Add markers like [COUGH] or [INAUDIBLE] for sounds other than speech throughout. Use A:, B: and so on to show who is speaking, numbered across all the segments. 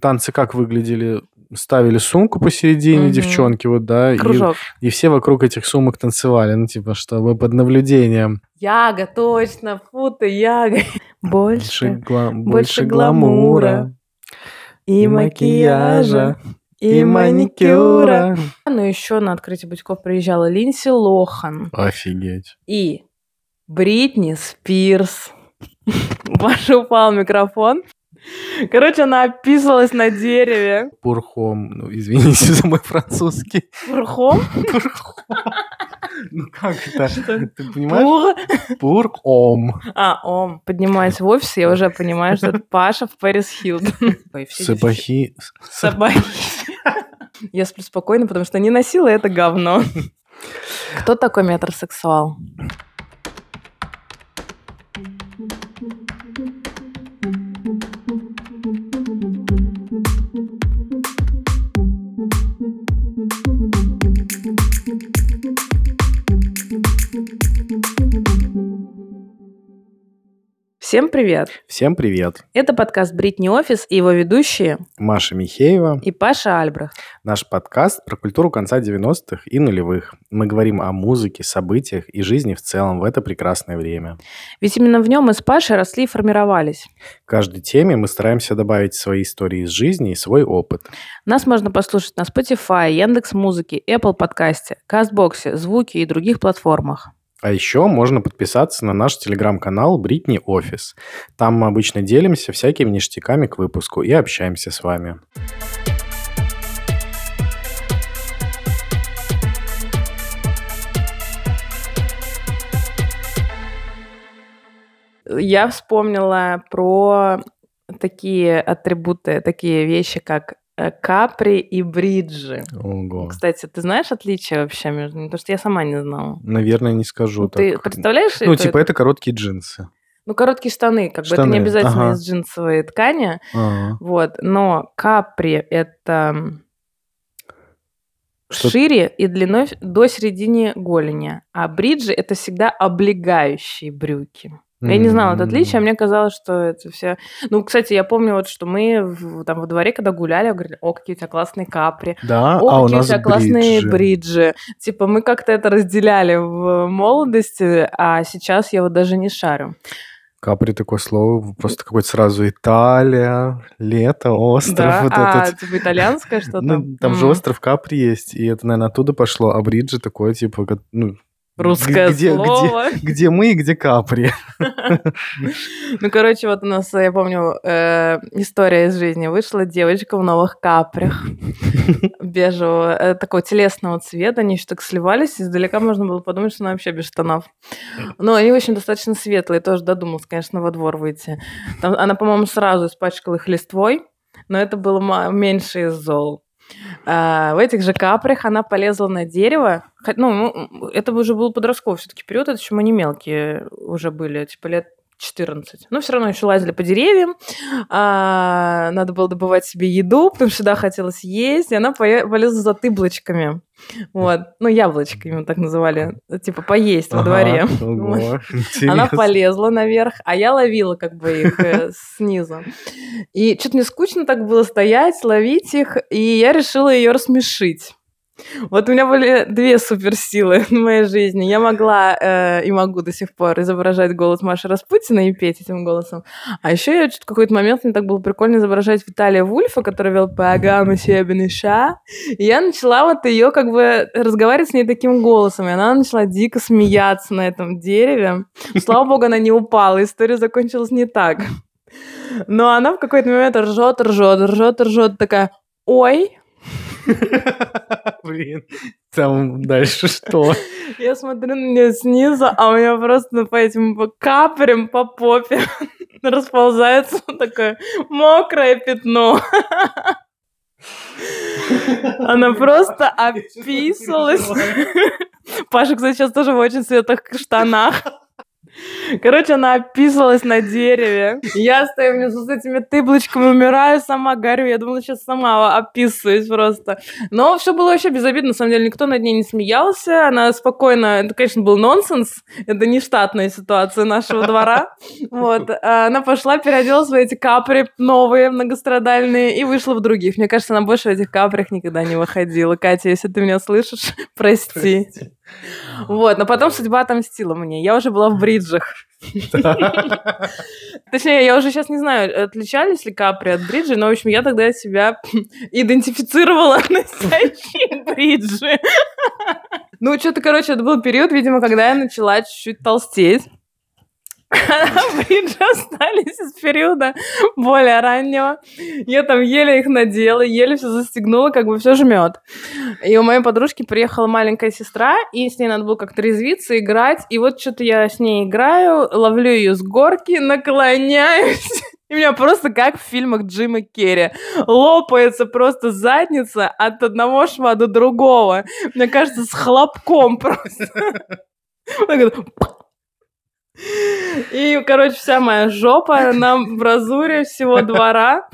A: Танцы как выглядели? Ставили сумку посередине,
B: Мгм.
A: девчонки, вот, да, и,
B: Кружок.
A: и все вокруг этих сумок танцевали, ну, типа, чтобы под наблюдением.
B: Яга, точно, фу ты, Яга.
A: Больше,
B: Больше
A: гла-
B: больше
A: больше
B: гламура, и макияжа, и маникюра. Ну, еще на открытие бутиков приезжала Линси Лохан
A: Офигеть.
B: и Бритни Спирс. [LAUGHS] Ваш упал микрофон. Короче, она описывалась на дереве.
A: Пурхом. Ну, извините за мой французский.
B: Пурхом?
A: Пурхом. Ну как это?
B: Что?
A: Ты понимаешь?
B: Пур.
A: Пурхом.
B: А, ом. Поднимаясь в офис, я уже понимаю, что это Паша в Пэрис Хилтон.
A: Сапахи.
B: Собаки. Я сплю спокойно, потому что не носила это говно. [LAUGHS] Кто такой метросексуал? Всем привет!
A: Всем привет.
B: Это подкаст «Бритни Офис» и его ведущие
A: Маша Михеева.
B: и Паша Альбрехт.
A: Наш подкаст про культуру конца 90-х и нулевых. Мы говорим о музыке, событиях и жизни в целом в это прекрасное время.
B: Ведь именно в нем мы с Пашей росли и формировались.
A: К каждой теме мы стараемся добавить свои истории из жизни и свой опыт.
B: Нас можно послушать на Spotify, Яндекс Музыке, Apple подкасте, Кастбоксе, Звуки и других платформах.
A: А еще можно подписаться на наш телеграм-канал Бритни Офис. Там мы обычно делимся всякими ништяками к выпуску и общаемся с вами.
B: Я вспомнила про такие атрибуты, такие вещи, как капри и бриджи.
A: Ого.
B: Кстати, ты знаешь отличия вообще между ними? Потому что я сама не знала.
A: Наверное, не скажу
B: Ну, ты
A: так.
B: представляешь?
A: Ну,
B: это-
A: типа, это короткие джинсы.
B: Ну, короткие штаны, как бы это не
A: Штаны,
B: обязательно
A: ага.
B: из джинсовой ткани.
A: Ага.
B: Вот, но капри это
A: Что-
B: шире и длиной до середины голени, а бриджи это всегда облегающие брюки. Я не знала это отличие, а мне казалось, что это все... Ну, кстати, я помню, вот, что мы в- там во дворе, когда гуляли, говорили, о, какие у тебя классные капри,
A: Да,
B: о,
A: а у
B: какие у
A: нас
B: тебя классные
A: бриджи.
B: Типа мы как-то это разделяли в молодости, а сейчас я вот даже не шарю.
A: Капри такое слово, просто какое-то сразу Италия, лето, остров
B: Да,
A: вот
B: а,
A: этот.
B: типа итальянское что-то?
A: Ну, там же
B: М.
A: остров Капри есть, и это, наверное, оттуда пошло, а бриджи такое, типа, ну,
B: Русское
A: где,
B: слово.
A: Где, где мы и где Капри. [LAUGHS]
B: Ну, короче, вот у нас, я помню, э, история из жизни. Вышла девочка в новых капрях [LAUGHS] бежевого, э, такого телесного цвета. Они еще так сливались, издалека можно было подумать, что она вообще без штанов. Но они, в общем, достаточно светлые. Тоже додумалась, конечно, во двор выйти. Там, она, по-моему, сразу испачкала их листвой, но это было меньше из зол. А, в этих же капрях она полезла на дерево. Ну, это уже был подростковый все-таки период, это еще мы не мелкие уже были, типа лет 14. Но все равно еще лазили по деревьям. А, надо было добывать себе еду, потому что всегда хотелось есть. И она полезла за тыблочками. Вот. Ну, яблочками мы так называли. Типа поесть во дворе. [LAUGHS] Вот. Она полезла наверх, а я ловила как бы их э, снизу. И что-то мне скучно так было стоять, ловить их, и я решила ее рассмешить. Вот у меня были две суперсилы [LAUGHS] в моей жизни. Я могла э, и могу до сих пор изображать голос Маши Распутина и петь этим голосом. А еще я в какой-то момент мне так было прикольно изображать Виталия Вульфа, который вел программу «Себен ша». И я начала вот ее как бы разговаривать с ней таким голосом. И она начала дико смеяться на этом дереве. Слава богу, она не упала. История закончилась не так. Но она в какой-то момент ржет, ржет, ржет, ржет, такая, ой, [LAUGHS]
A: Блин, там дальше что? [LAUGHS]
B: я смотрю на нее снизу, а у меня просто по этим по каплям по попе [LAUGHS] расползается такое мокрое пятно. Она просто описалась. Паша, кстати, сейчас тоже в очень светлых штанах. Короче, она описывалась на дереве. Я стою внизу с этими тыблочками, умираю сама, горю. Я думала, сейчас сама описываюсь просто. Но все было вообще безобидно. На самом деле, никто над ней не смеялся. Она спокойно... Это, конечно, был нонсенс. Это не штатная ситуация нашего двора. Вот. А она пошла, переоделась в эти капри новые, многострадальные, и вышла в других. Мне кажется, она больше в этих капрях никогда не выходила. Катя, если ты меня слышишь, прости. прости. Вот, но потом судьба отомстила мне. Я уже была в бриджах. [LAUGHS] Точнее, я уже сейчас не знаю, отличались ли капри от бриджи, но, в общем, я тогда себя [LAUGHS] идентифицировала [LAUGHS] носящие бриджи. Ну, что-то, короче, это был период, видимо, когда я начала чуть-чуть толстеть. [LAUGHS] Бриджи остались из периода более раннего. Я там еле их надела, еле все застегнула, как бы все жмет. И у моей подружки приехала маленькая сестра, и с ней надо было как-то резвиться, играть. И вот что-то я с ней играю, ловлю ее с горки, наклоняюсь. [LAUGHS] И у меня просто как в фильмах Джима Керри. Лопается просто задница от одного шва до другого. Мне кажется, с хлопком [LAUGHS] просто. И, короче, вся моя жопа на бразуре всего двора.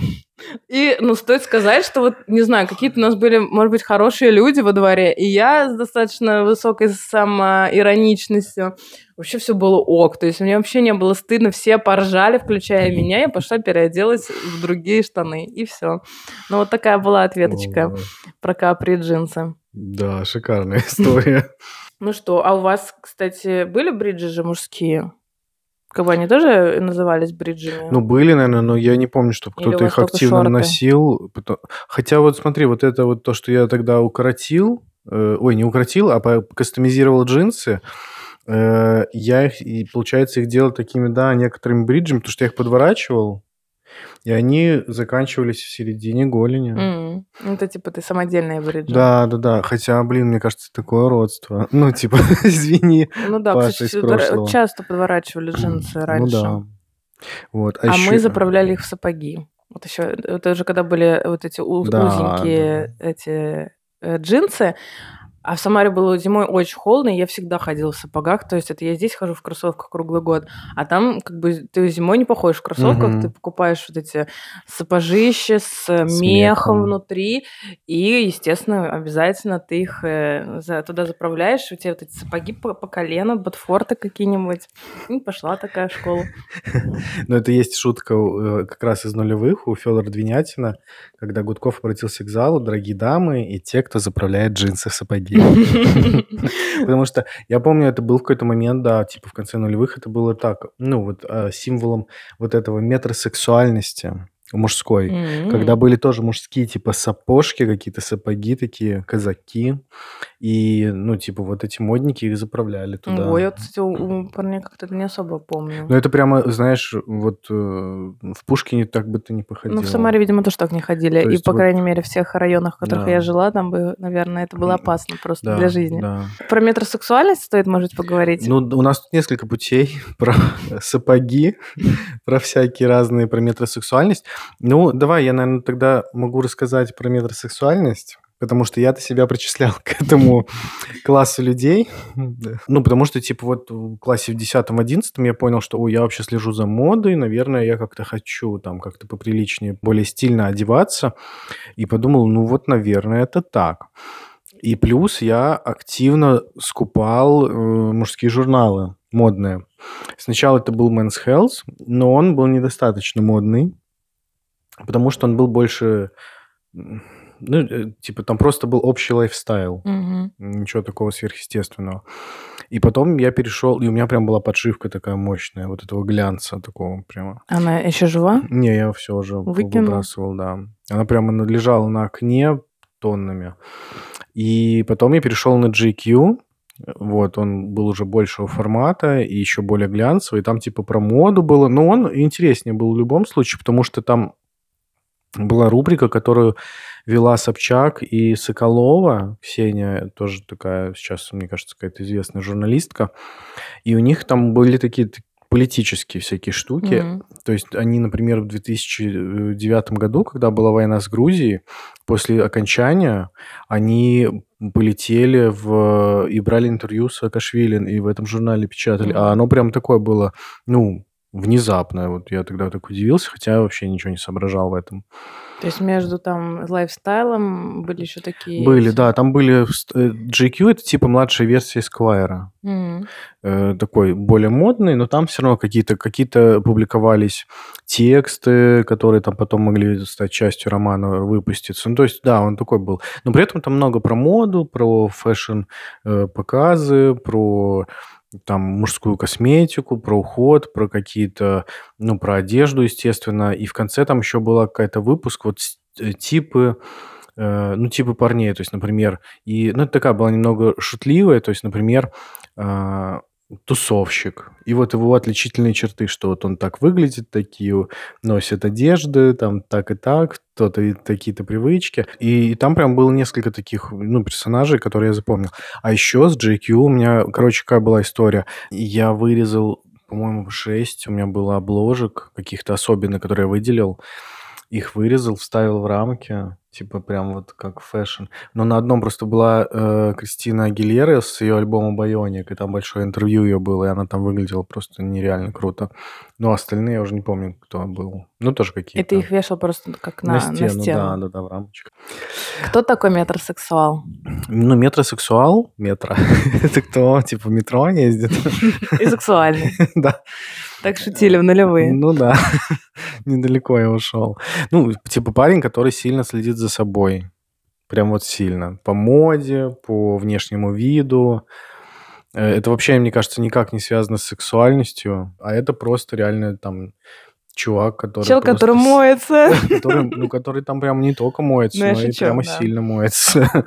B: И, ну, стоит сказать, что вот, не знаю, какие-то у нас были, может быть, хорошие люди во дворе, и я с достаточно высокой самоироничностью. Вообще все было ок, то есть мне вообще не было стыдно, все поржали, включая меня, я пошла переоделась в другие штаны, и все. Ну, вот такая была ответочка О, про капри джинсы.
A: Да, шикарная [LAUGHS] история.
B: Ну что, а у вас, кстати, были бриджи же мужские? Как бы они тоже назывались бриджами?
A: Ну, были, наверное, но я не помню, чтобы кто-то их активно шорты? носил. Хотя вот смотри, вот это вот то, что я тогда укоротил, э, ой, не укоротил, а кастомизировал джинсы, э, я их, и, получается, их делал такими, да, некоторыми бриджами, потому что я их подворачивал, и они заканчивались в середине голени.
B: Mm. Это типа ты самодельные бриджи.
A: Да, да, да. Хотя, блин, мне кажется, такое родство. Ну, типа, [LAUGHS] извини,
B: Ну да, Паша кстати, часто подворачивали джинсы раньше. Ну да. Вот. А, а еще... мы заправляли их в сапоги. Вот еще, это уже когда были вот эти да, узенькие да. эти э, джинсы, а в Самаре было зимой очень холодно, и я всегда ходила в сапогах. То есть это я здесь хожу в кроссовках круглый год. А там как бы ты зимой не походишь в кроссовках, угу. ты покупаешь вот эти сапожища с, с мехом, мехом внутри. И, естественно, обязательно ты их э, за, туда заправляешь. У тебя вот эти сапоги по, по колено, ботфорты какие-нибудь. И пошла такая школа. [LAUGHS]
A: Ну, это есть шутка э, как раз из нулевых у Федора Двинятина, когда Гудков обратился к залу, дорогие дамы и те, кто заправляет джинсы в сапоги. [LAUGHS] Потому что я помню, это был в какой-то момент, да, типа в конце нулевых это было так, ну вот а, символом вот этого метросексуальности мужской, mm-hmm. когда были тоже мужские, типа, сапожки, какие-то сапоги такие, казаки, и, ну, типа, вот эти модники их заправляли туда.
B: Ой, я, кстати, у парней как-то не особо помню.
A: Ну, это прямо, знаешь, вот э, в Пушкине так бы ты не походила.
B: Ну, в Самаре, видимо, тоже так не ходили, То и, по вот... крайней мере, в всех районах, в которых да. я жила, там бы, наверное, это было опасно просто да, для жизни. Да. Про метросексуальность стоит, может, поговорить?
A: Ну, у нас тут несколько путей [LAUGHS] про сапоги, [LAUGHS] про всякие разные, про метросексуальность. Ну, давай, я, наверное, тогда могу рассказать про метросексуальность, потому что я-то себя причислял к этому классу людей. Ну, потому что, типа, вот в классе в 10-11 я понял, что, ой, я вообще слежу за модой, наверное, я как-то хочу там как-то поприличнее, более стильно одеваться. И подумал, ну вот, наверное, это так. И плюс я активно скупал э, мужские журналы модные. Сначала это был Men's Health, но он был недостаточно модный потому что он был больше, ну, э, типа, там просто был общий лайфстайл,
B: угу.
A: ничего такого сверхъестественного. И потом я перешел, и у меня прям была подшивка такая мощная, вот этого глянца такого прямо.
B: Она еще жива?
A: Не, я все уже Выкинул. выбрасывал, да. Она прямо лежала на окне тоннами. И потом я перешел на GQ, вот, он был уже большего формата и еще более глянцевый. Там типа про моду было. Но он интереснее был в любом случае, потому что там была рубрика, которую вела Собчак и Соколова. Ксения тоже такая, сейчас, мне кажется, какая-то известная журналистка. И у них там были такие политические всякие штуки. Mm-hmm. То есть они, например, в 2009 году, когда была война с Грузией, после окончания они полетели в... и брали интервью с Акашвили, и в этом журнале печатали. А оно прям такое было, ну, внезапно. Вот я тогда так удивился, хотя вообще ничего не соображал в этом.
B: То есть между там лайфстайлом были еще такие...
A: Были, да, там были... э, GQ это типа младшая версия Esquire.
B: М.
A: Э, Такой более модный, но там все равно какие-то какие публиковались тексты, которые там потом могли стать частью романа, выпуститься. Ну, то есть, да, он такой был. Но при этом там много про моду, про фэшн-показы, про там мужскую косметику, про уход, про какие-то, ну, про одежду, естественно. И в конце там еще была какая-то выпуск, вот э, типы, э, ну, типы парней, то есть, например, и, ну, это такая была немного шутливая, то есть, например, а, тусовщик. И вот его отличительные черты, что вот он так выглядит, такие носит одежды, там так и так, то-то такие-то привычки. И, и там прям было несколько таких, ну, персонажей, которые я запомнил. А еще с GQ у меня, короче, какая была история. Я вырезал, по-моему, 6 у меня было обложек каких-то особенных, которые я выделил. Их вырезал, вставил в рамки, типа прям вот как fashion. Но на одном просто была э, Кристина Агилера с ее альбомом «Bionic», и там большое интервью ее было, и она там выглядела просто нереально круто. Но остальные я уже не помню, кто был. Ну, тоже
B: И
A: какие-то.
B: ты их вешал просто как на,
A: на
B: на
A: стену,
B: стену.
A: да, да, да, в рамочках.
B: Кто такой метросексуал?
A: Ну, метросексуал, метро. [LAUGHS] Это кто, типа, в метро ездит? [LAUGHS]
B: И сексуальный. [LAUGHS]
A: Да.
B: Так шутили в нулевые.
A: Ну да, [LAUGHS] недалеко я ушел. Ну, типа парень, который сильно следит за собой. Прям вот сильно. По моде, по внешнему виду. Э, Это вообще, мне кажется, никак не связано с сексуальностью, а это просто реально там чувак, который
B: Чел,
A: просто
B: который моется. [LAUGHS]
A: который, ну, который там прям не только моется,
B: Ну,
A: но и прямо
B: да.
A: сильно моется.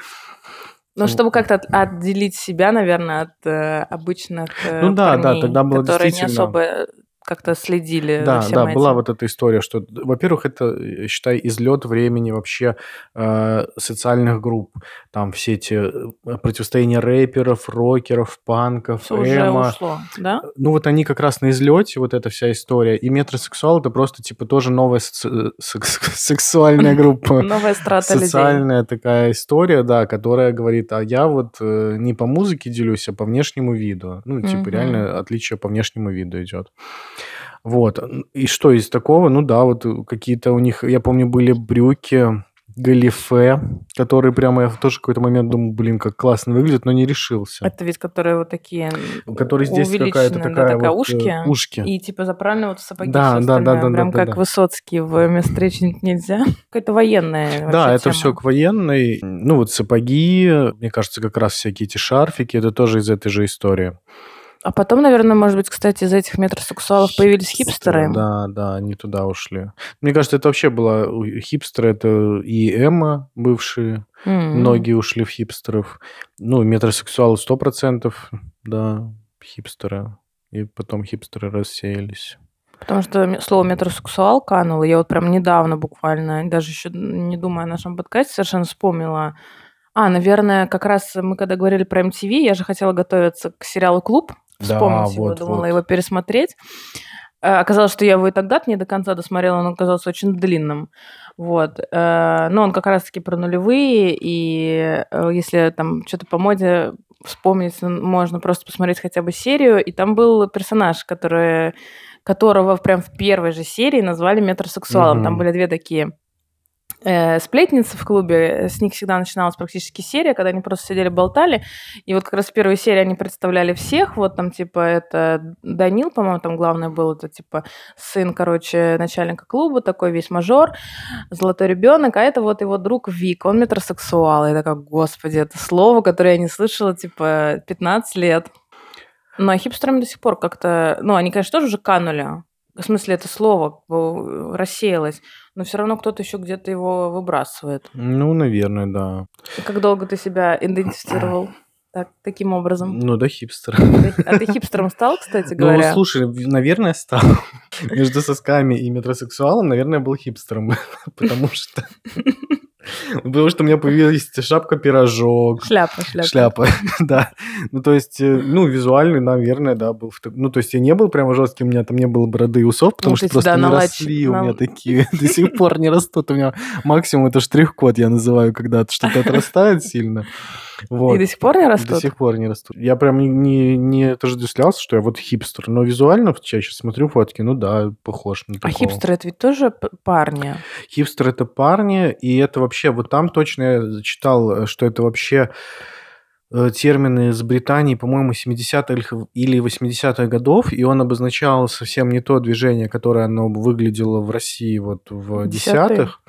B: Ну, чтобы как-то от- отделить себя, наверное, от э, обычных э,
A: Ну да, да, тогда было
B: которые не особо как-то следили за
A: Да,
B: всем
A: да, была
B: этим.
A: вот эта история, что, во-первых, это, э, считай, излет времени вообще э, социальных групп. Там все эти э, противостояния рэперов, рокеров, панков,
B: Всё уже ушло, да?
A: Ну вот они как раз на излете, вот эта вся история. И метросексуал это просто типа тоже новая соци- [LAUGHS] сексуальная [LAUGHS] группа.
B: Новая страта людей.
A: Социальная такая история, да, которая говорит, а я вот э, не по музыке делюсь, а по внешнему виду. Ну, типа, реально отличие по внешнему виду идет. Вот. И что из такого? Ну да, вот э, какие-то у них, я помню, были брюки, галифе, которые прямо я в тоже какой-то момент думал, блин, как классно выглядит, но не решился.
B: Это ведь которые вот такие м,
A: Который здесь какая-то
B: увеличенные, да,
A: такая,
B: такая
A: вот, э,
B: ушки.
A: ушки.
B: И типа заправлены вот в сапоги
A: Да, да, да, да, да,
B: Прям
A: да,
B: как
A: да.
B: Высоцкий в «Место нельзя». [LAUGHS] Какая-то военная
A: Да, это
B: тема.
A: все к военной. Ну, вот сапоги, мне кажется, как раз всякие эти шарфики, это тоже из этой же истории.
B: А потом, наверное, может быть, кстати, из этих метросексуалов появились хипстеры.
A: Да, да, они туда ушли. Мне кажется, это вообще было... Хипстеры — это и Эмма бывшие.
B: М.
A: Многие ушли в хипстеров. Ну, метросексуалы сто процентов, да, хипстеры. И потом хипстеры рассеялись.
B: Потому что слово метросексуал кануло. Я вот прям недавно буквально, даже еще не думая о нашем подкасте, совершенно вспомнила. А, наверное, как раз мы когда говорили про MTV, я же хотела готовиться к сериалу «Клуб»,
A: Да,
B: вспомнить его,
A: вот,
B: думала
A: вот.
B: его пересмотреть. Э, Оказалось, что я его и тогда не до конца досмотрела, он оказался очень длинным. Вот. Э, Но он как раз-таки про нулевые, и э, если там что-то по моде вспомнить, м, можно просто посмотреть хотя бы серию, и там был персонаж, который, которого прям в первой же серии назвали метросексуалом. Там
A: Мгм.
B: были две такие сплетницы в клубе, с них всегда начиналась практически серия, когда они просто сидели, болтали, и вот как раз в первой серии они представляли всех, вот там типа это Данил, по-моему, там главное был, это типа сын, короче, начальника клуба, такой весь мажор, золотой ребенок, а это вот его друг Вик, он метросексуал, и я такая, господи, это слово, которое я не слышала, типа, 15 лет. Но а хипстерам до сих пор как-то, ну, они, конечно, тоже уже канули, в смысле, это слово э, рассеялось, но все равно кто-то еще где-то его выбрасывает.
A: Ну, наверное, да.
B: И как долго ты себя идентифицировал [CLEARS THROAT] так, таким образом?
A: Ну, да, хипстер.
B: А ты хипстером стал, кстати
A: Ну,
B: говоря?
A: слушай, в- наверное, стал. [LAUGHS] Между сосками и метросексуалом, наверное, был хипстером. [LAUGHS] Потому что... [LAUGHS] Потому что у меня появилась шапка-пирожок,
B: Шляпа, шляпа.
A: шляпа, [LAUGHS] да. Ну, то есть, э, ну, визуальный, наверное, да, был. Ну, то есть, я не был прямо жестким, у меня там не было бороды и усов, потому
B: Ну,
A: что
B: ты
A: просто не
B: наладь-
A: росли у меня такие, [LAUGHS] до сих пор не растут. У меня максимум это штрих-код, я называю, когда что-то отрастает сильно. Вот.
B: И до сих пор не растут?
A: До сих пор не растут. Я прям не, не, не отождествлялся, что я вот хипстер. Но визуально чаще смотрю фотки, ну да, похож на
B: А
A: такого.
B: хипстеры это ведь тоже парни?
A: Хипстер это парни, и это вообще, вот там точно я читал, э, что это вообще э, термины из Британии, по-моему, 70-х или 80-х годов, и он обозначал совсем не то движение, которое оно выглядело в России вот в десятых.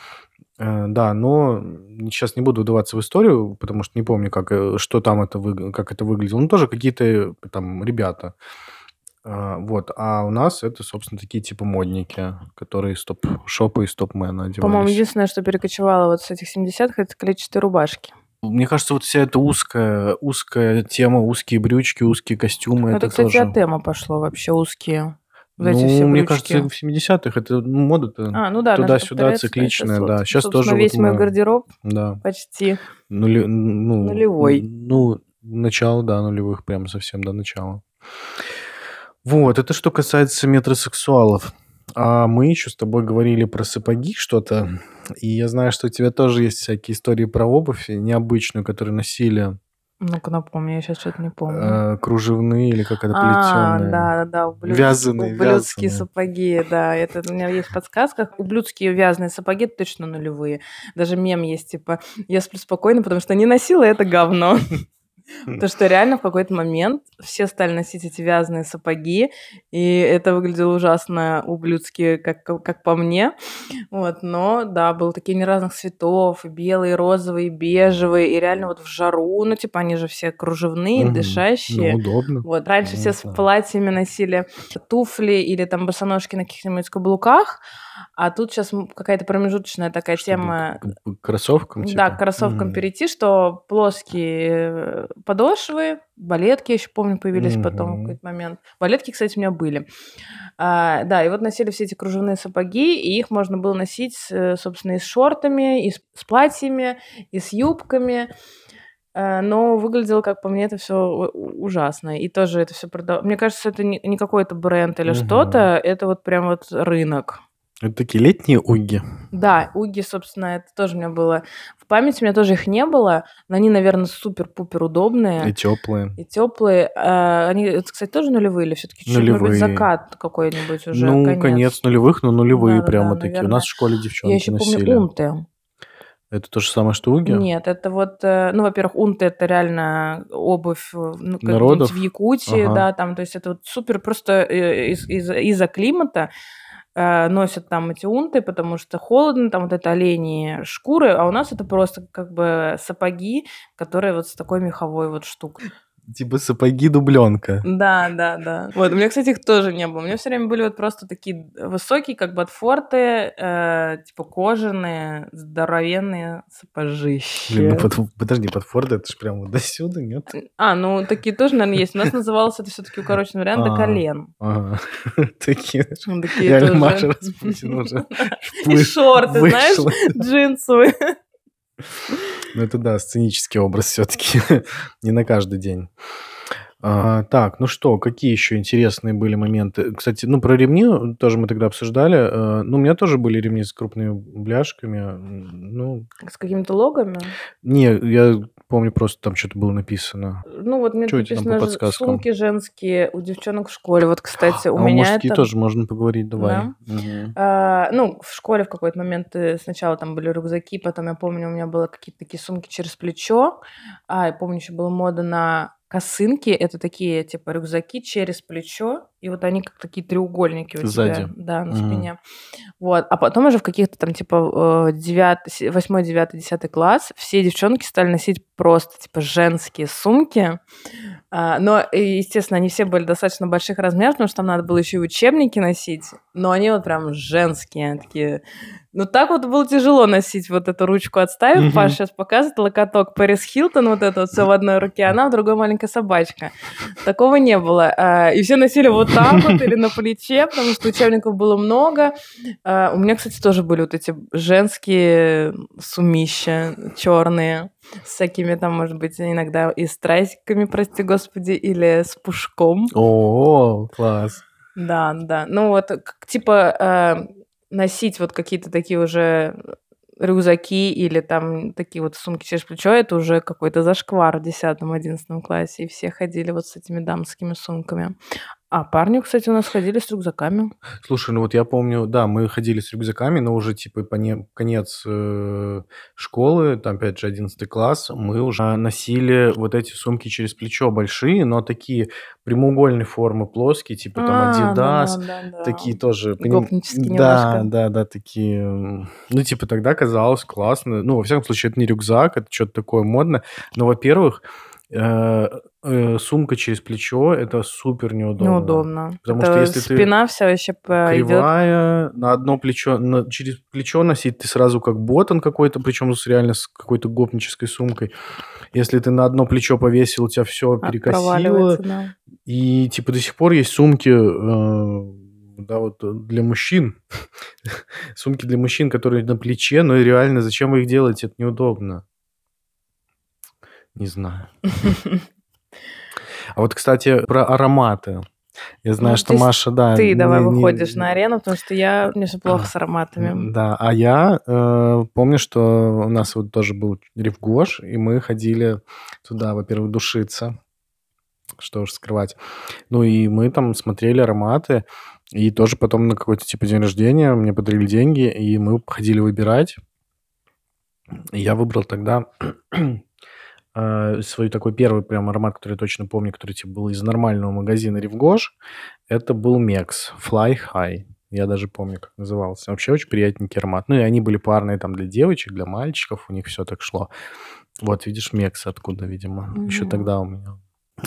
A: Э, Да, но сейчас не буду вдаваться в историю, потому что не помню, как, э, что там это, выг- как это выглядело. Ну, тоже какие-то э, там ребята. Вот, а у нас это, собственно, такие типа модники, которые стоп-шопы и стоп-мены одевались.
B: По-моему, единственное, что перекочевало вот с этих 70-х, это клетчатые рубашки.
A: Мне кажется, вот вся эта узкая, узкая тема, узкие брючки, узкие костюмы,
B: это,
A: это,
B: кстати,
A: тоже...
B: от тема пошло вообще узкие. Вот
A: ну,
B: эти все
A: мне
B: брючки.
A: кажется, в 70-х это ну, мода-то
B: А, ну да,
A: туда-сюда цикличная, да. Сейчас тоже
B: весь
A: вот
B: мой
A: мы-
B: гардероб
A: Да.
B: почти.
A: Нули- ну,
B: Нулевой.
A: Ну, начало, да, нулевых, прям совсем до начала. Вот, это что касается метросексуалов. А мы еще с тобой говорили про сапоги что-то. И я знаю, что у тебя тоже есть всякие истории про обувь необычную, которую носили
B: Ну-ка напомни, я сейчас что-то не помню.
A: э, кружевные или как это
B: А,
A: плетеные.
B: да, да, да, ублюдские,
A: Вязаные,
B: ублюдские
A: вязаные.
B: сапоги, да, это у меня есть в подсказках. Ублюдские вязаные сапоги точно нулевые. Даже мем есть, типа, я сплю спокойно, потому что не носила это говно. Потому что реально в какой-то момент все стали носить эти вязаные сапоги, и это выглядело ужасно ублюдски, как, как по мне. Вот, но да, было такие не разных цветов, и белые, и розовые, и бежевые, и реально вот в жару, ну типа они же все кружевные,
A: Мгм.
B: дышащие.
A: Ну, удобно.
B: Вот, раньше
A: Ну,
B: все с платьями носили туфли или там босоножки на каких-нибудь каблуках, а тут сейчас какая-то промежуточная такая
A: Чтобы
B: тема.
A: к- к кроссовкам,
B: Да,
A: типа?
B: к кроссовкам
A: Мгм.
B: перейти, что плоские э, подошвы, балетки, я еще помню, появились потом в какой-то момент. Балетки, кстати, у меня были. А, да, и вот носили все эти кружевные сапоги, и их можно было носить, э, собственно, и с шортами, и с, с платьями, и с юбками. Э, Но выглядело, как по мне, это все ужасно. И тоже это все продав... Мне кажется, это не, не какой-то бренд или
A: Мгм.
B: что-то, это вот прям вот рынок.
A: Это такие летние уги.
B: Да, уги, собственно, это тоже у меня было в памяти, у меня тоже их не было, но они, наверное, супер-пупер удобные
A: И теплые.
B: и теплые. А, Они, это, кстати, тоже нулевые или все-таки может быть,
A: Нулевые.
B: закат какой-нибудь уже,
A: ну,
B: конец.
A: конец. нулевых, но нулевые
B: Да-да-да,
A: прямо такие. У
B: наверное.
A: нас в школе
B: Я
A: девчонки
B: еще
A: носили.
B: помню унты.
A: Это то же самое, что уги?
B: Нет, это вот, э, ну, во-первых, унты это реально обувь э, ну,
A: Народов?
B: в Якутии,
A: Ага.
B: да, там, то есть это вот супер просто э, из- из- из-за климата э, носят там эти унты, потому что холодно, там вот это оленьи шкуры, а у нас это просто как бы сапоги, которые вот с такой меховой вот штукой.
A: Типа сапоги дубленка.
B: Да, да, да. Вот, у меня, кстати, их тоже не было. У меня все время были вот просто такие высокие, как ботфорты, э, типа кожаные, здоровенные сапожищи.
A: Блин, ну под- подожди, под Форд это же прям вот до сюда, нет?
B: А, ну такие тоже, наверное, есть. У нас называлось это все-таки укороченный вариант до
A: А.
B: колен. [LAUGHS]
A: Такие. Реально. Маша Распутин уже
B: И шорты, знаешь, джинсовые.
A: Ну, это да, сценический образ [LAUGHS] все-таки. Не на каждый день. А, так, ну что, какие еще интересные были моменты? Кстати, ну, про ремни тоже мы тогда обсуждали. Э, Ну, у меня тоже были ремни с крупными бляшками. Ну,
B: С какими-то логами.
A: не, я помню, просто там что-то было написано.
B: Ну, вот мне
A: по
B: написано
A: подсказкам?
B: сумки женские у девчонок в школе. Вот, кстати, у
A: а
B: меня
A: мужские
B: это...
A: тоже можно поговорить, давай.
B: Да?
A: Мгм.
B: А, ну, в школе в какой-то момент э, сначала там были рюкзаки, потом я помню, у меня было какие-то такие сумки через плечо. А, я помню, еще была мода на косынки. Это такие, типа, рюкзаки через плечо. И вот они как такие треугольники у
A: Сзади.
B: тебя. Да, на
A: Мгм.
B: спине. Вот. А потом уже в каких-то там, типа, 9, 8, 9, 10 класс все девчонки стали носить просто, типа, женские сумки. А, но, естественно, они все были достаточно больших размеров, потому что там надо было еще и учебники носить. Но они вот прям женские, такие. Ну, так вот было тяжело носить вот эту ручку отставив.
A: Мгм.
B: Паша сейчас показывает локоток Пэрис Хилтон, вот это вот все в одной руке, а она в другой маленькая собачка. Такого не было. А, И все носили вот так вот или [LAUGHS] на плече, потому что учебников было много. А, У меня, кстати, тоже были вот эти женские сумища черные с всякими там, может быть, иногда и с трасиками, прости господи, или с пушком.
A: О, класс.
B: Да, да. Ну вот, типа, э, носить вот какие-то такие уже рюкзаки или там такие вот сумки через плечо, это уже какой-то зашквар в 10-11 классе, и все ходили вот с этими дамскими сумками. А парни, кстати, у нас ходили с рюкзаками.
A: Слушай, ну вот я помню, да, мы ходили с рюкзаками, но уже типа по не, конец э, школы, там опять же 11 класс, мы уже носили вот эти сумки через плечо большие, но такие прямоугольной формы, плоские, типа там
B: А,
A: Adidas,
B: да, да, да.
A: такие тоже.
B: Гопнические
A: Да, да, да, такие. Ну, типа тогда казалось классно. Ну, во всяком случае, это не рюкзак, это что-то такое модное. Но, во-первых, э, э, сумка через плечо это супер неудобно.
B: Неудобно.
A: Потому
B: Это
A: что если ты
B: спина вся вообще.
A: Кривая, на одно плечо, на- через плечо носить ты сразу как ботан какой-то, причем с реально с какой-то гопнической сумкой. Если ты на одно плечо повесил, у тебя все перекосило.
B: Проваливается, да.
A: И типа до сих пор есть сумки, э, да, вот для мужчин. [LAUGHS] Сумки для мужчин, которые на плече, но реально зачем вы их делаете? Это неудобно. Не знаю. [LAUGHS] А вот, кстати, про ароматы. Я знаю,
B: Ну,
A: что Маша, да.
B: Ты давай
A: не- не-
B: выходишь на арену, потому что я мне все плохо с ароматами.
A: Да, а я э, помню, что у нас вот тоже был ревгош, и мы ходили туда, во-первых, душиться, что уж скрывать. Ну и мы там смотрели ароматы, и тоже потом на какой-то типа день рождения мне подарили деньги, и мы ходили выбирать. И я выбрал тогда э, свой такой первый прям аромат, который я точно помню, который типа был из нормального магазина Ревгош. Это был Мекс Fly High. Я даже помню, как назывался. Вообще очень приятненький аромат. Ну, и они были парные там для девочек, для мальчиков. У них все так шло. Вот, видишь, Мекс откуда, видимо. Еще
B: Мгм.
A: тогда у меня.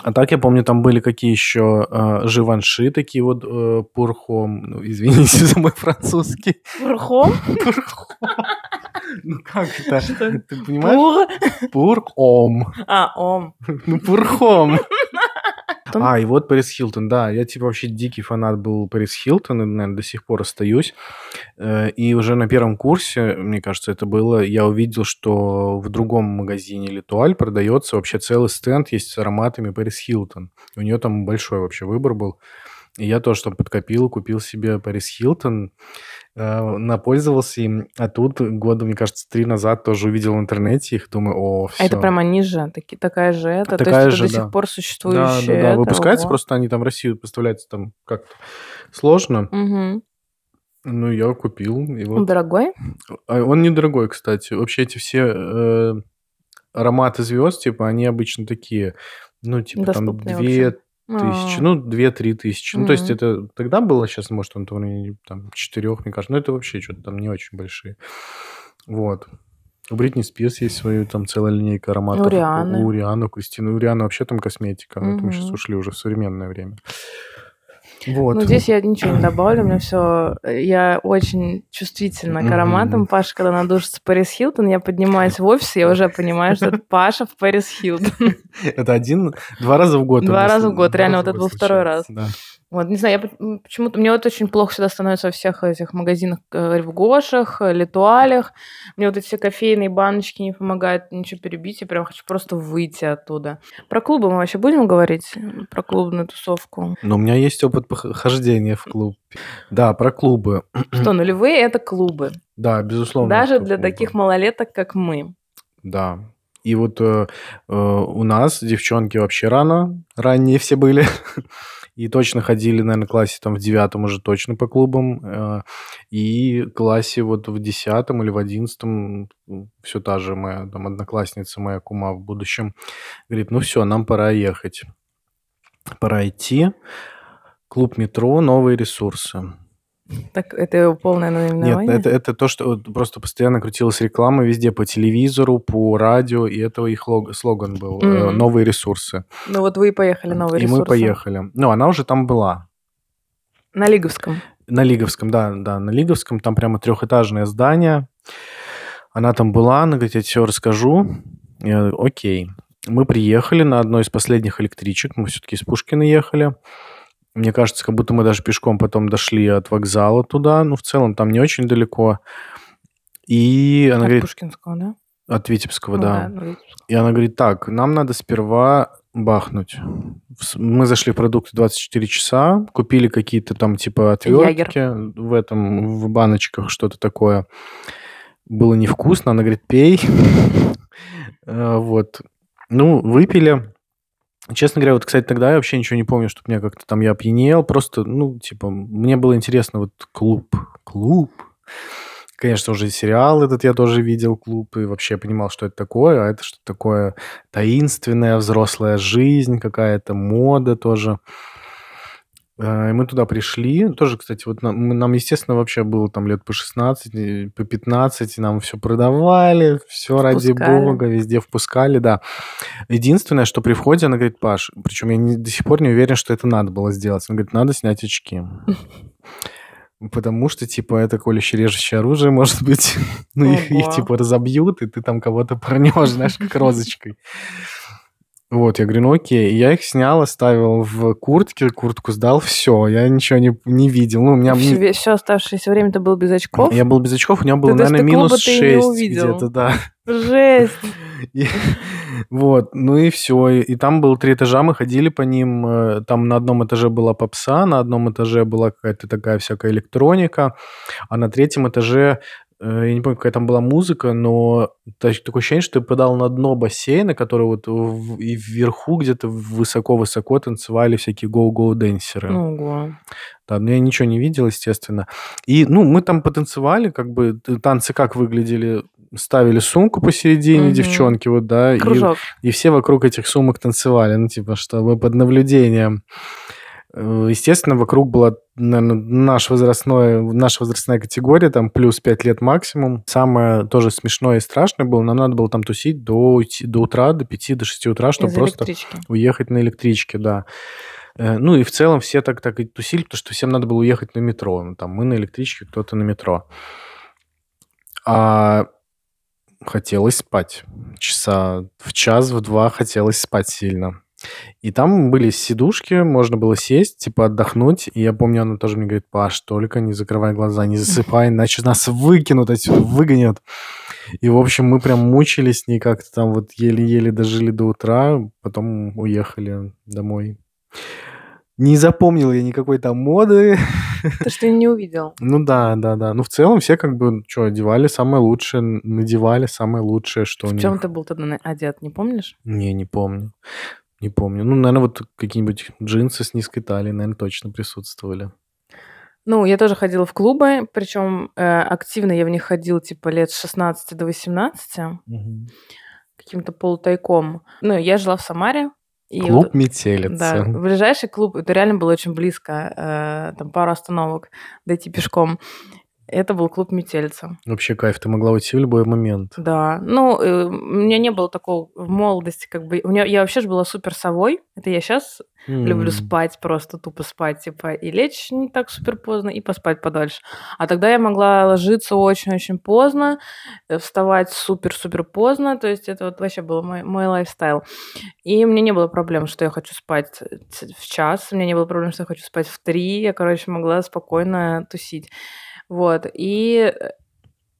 A: А так я помню, там были какие еще э, живанши, такие вот э, пурхом. Ну, извините [LAUGHS] за мой французский.
B: Пурхом?
A: Пурхом. Ну как это?
B: Что?
A: Ты понимаешь?
B: Пур?
A: Пурхом.
B: А, ом.
A: Ну, пурхом. А, и вот Пэрис Хилтон, да. Я, типа, вообще дикий фанат был Пэрис Хилтон, и, наверное, до сих пор остаюсь. Э, И уже на первом курсе, мне кажется, это было, я увидел, что в другом магазине Литуаль продается вообще целый стенд есть с ароматами Пэрис Хилтон. У нее там большой вообще выбор был. И я тоже там подкопил, купил себе Пэрис Хилтон, э, напользовался им. А тут года, мне кажется, три назад тоже увидел в интернете их, думаю, о, все.
B: А это прям они же, таки- такая же это. То
A: Такая
B: есть
A: же,
B: это до
A: да.
B: сих пор
A: Да,
B: существующая
A: да, да,
B: это,
A: выпускается,
B: ого.
A: просто они там в Россию поставляются там как-то сложно.
B: Мгм.
A: Ну, я купил. И
B: Он
A: вот.
B: дорогой?
A: А Он недорогой, кстати. Вообще эти все э, ароматы звезд, типа, они обычно такие, ну, типа, там
B: Доступные
A: две
B: вообще.
A: Тысячи,
B: А.
A: ну, две-три тысячи. Ну, то есть это тогда было, сейчас, может, он районе там четырех, мне кажется. Но это вообще что-то там не очень большие. Вот. У Бритни Спирс есть свою там целая линейка ароматов.
B: У Рианы.
A: У Рианы, у Кристины. У Рианы вообще там косметика. Это мы сейчас ушли уже в современное время. Вот.
B: Ну, здесь я ничего не добавлю, у меня все... Я очень чувствительна к ароматам. Паша, когда надушится Пэрис Хилтон, я поднимаюсь в офис, я уже понимаю, что это Паша в Пэрис Хилтон. [LAUGHS]
A: Это один, два раза в год.
B: Два раза в год, реально, вот это был второй
A: Да.
B: Вот, не знаю, я почему-то... Мне вот очень плохо всегда становится во всех этих магазинах, э, в Гошах, э, Литуалях. Мне вот эти все кофейные баночки не помогают ничего перебить. Я прям хочу просто выйти оттуда. Про клубы мы вообще будем говорить? Про клубную тусовку?
A: Но у меня есть опыт пох- хождения в клуб. Да, про клубы.
B: Что, нулевые — это клубы.
A: Да, безусловно.
B: Даже для
A: клубы.
B: таких малолеток, как мы.
A: Да. И вот э, э, у нас девчонки вообще рано, ранние все были. [LAUGHS] И точно ходили, наверное, в классе там в девятом уже точно по клубам. э, И классе вот в десятом или в одиннадцатом все та же моя там одноклассница, моя кума в будущем, говорит, ну все, нам пора ехать. Пора идти. Клуб метро, новые ресурсы.
B: Так это его полное
A: Нет,
B: наименование?
A: это, это то, что просто постоянно крутилась реклама везде по телевизору, по радио, и это их лог- слоган был. э,
B: Мгм.
A: Новые ресурсы.
B: Ну вот вы и поехали, новые
A: и мы
B: ресурсы.
A: поехали. Ну, она уже там была.
B: На Лиговском.
A: На Лиговском, да, да, на Лиговском. Там прямо трехэтажное здание. Она там была, она говорит, я тебе все расскажу. Я окей. Мы приехали на одной из последних электричек. Мы все-таки из Пушкина ехали. Мне кажется, как будто мы даже пешком потом дошли от вокзала туда. Ну, в целом, там не очень далеко. И она
B: От
A: говорит,
B: Пушкинского, да?
A: от Витебского,
B: Ну
A: да.
B: ну, Витебского.
A: И она говорит, так, нам надо сперва бахнуть. Мы зашли в продукты 24 часа, купили какие-то там типа отвертки в этом, в баночках, что-то такое. было невкусно. Она говорит, пей. [LAUGHS] Э, вот. Ну, выпили. Честно говоря, вот, кстати, тогда я вообще ничего не помню, что меня как-то там я опьянел. Просто, ну, типа, мне было интересно вот клуб. Клуб. Конечно, уже сериал этот я тоже видел, клуб, и вообще понимал, что это такое. А это что такое таинственная взрослая жизнь, какая-то мода тоже. Э, и мы туда пришли. Тоже, кстати, вот нам, нам, естественно, вообще было там лет по 16, по 15, и нам все продавали, все ради бога, везде впускали, да. Единственное, что при входе она говорит, Паш, причем я не, до сих пор не уверен, что это надо было сделать. Она говорит, надо снять очки. [LAUGHS] Потому что, типа, это колюще режущее оружие, может быть. [LAUGHS] ну, их, их, типа, разобьют, и ты там кого-то [LAUGHS] пронешь, знаешь, как розочкой. Вот, я говорю, ну окей. Я их снял, оставил в куртке, куртку сдал, все, я ничего не, не видел. Ну, у меня...
B: Все, все оставшееся время ты был без очков?
A: Я был без очков, у меня было, ты наверное, минус 6 где-то, да.
B: Жесть! [LAUGHS]
A: И, вот, ну и все. И, и там было три этажа, мы ходили по ним. Э, там на одном этаже была попса, на одном этаже была какая-то такая всякая электроника, а на третьем этаже я не помню, какая там была музыка, но такое ощущение, что ты подал на дно бассейна, который вот в, и вверху где-то высоко-высоко танцевали всякие гоу-гоу-денсеры.
B: Ого.
A: Да, но я ничего не видел, естественно. И, ну, мы там потанцевали, как бы, танцы как выглядели? Ставили сумку посередине, угу. девчонки, вот, да.
B: Кружок.
A: И, и все вокруг этих сумок танцевали, ну, типа, чтобы под наблюдением. Э, естественно, вокруг была, наверное, наш возрастной, наша возрастная категория, там плюс 5 лет максимум. Самое тоже смешное и страшное было, нам надо было там тусить до, до утра, до 5, до 6 утра, чтобы Из просто электрички. уехать на электричке, да. Э, ну и в целом все так, так и тусили, потому что всем надо было уехать на метро. Ну, там мы на электричке, кто-то на метро. А хотелось спать. Часа в час, в два хотелось спать сильно. И там были сидушки, можно было сесть, типа отдохнуть. И я помню, она тоже мне говорит, Паш, только не закрывай глаза, не засыпай, [LAUGHS] иначе нас выкинут отсюда, выгонят. И, в общем, мы прям мучились с ней как-то там вот еле-еле дожили до утра, потом уехали домой. Не запомнил я никакой там моды.
B: То, что не увидел. [LAUGHS]
A: Ну да, да, да. Ну в целом все как бы, что, одевали самое лучшее, надевали самое лучшее, что
B: в
A: у них.
B: В чем ты был тогда одет, не помнишь?
A: Не, не помню. Не помню. Ну, наверное, вот какие-нибудь джинсы с низкой талией, наверное, точно присутствовали.
B: Ну, я тоже ходила в клубы, причем э, активно я в них ходила типа лет с 16 до 18, угу. каким-то полутайком. Ну, я жила в Самаре.
A: И клуб вот, Метелица.
B: Да, ближайший клуб, это реально было очень близко, э, там пару остановок дойти пешком. Это был клуб «Метельца».
A: Вообще кайф, ты могла уйти в любой момент.
B: Да, ну, э, у меня не было такого в молодости, как бы, у меня, я вообще же была супер совой, это я сейчас mm. люблю спать, просто тупо спать, типа, и лечь не так супер поздно, и поспать подольше. А тогда я могла ложиться очень-очень поздно, э, вставать супер-супер поздно, то есть это вот вообще был мой, мой лайфстайл. И мне не было проблем, что я хочу спать в час, у меня не было проблем, что я хочу спать в три, я, короче, могла спокойно тусить. Вот, и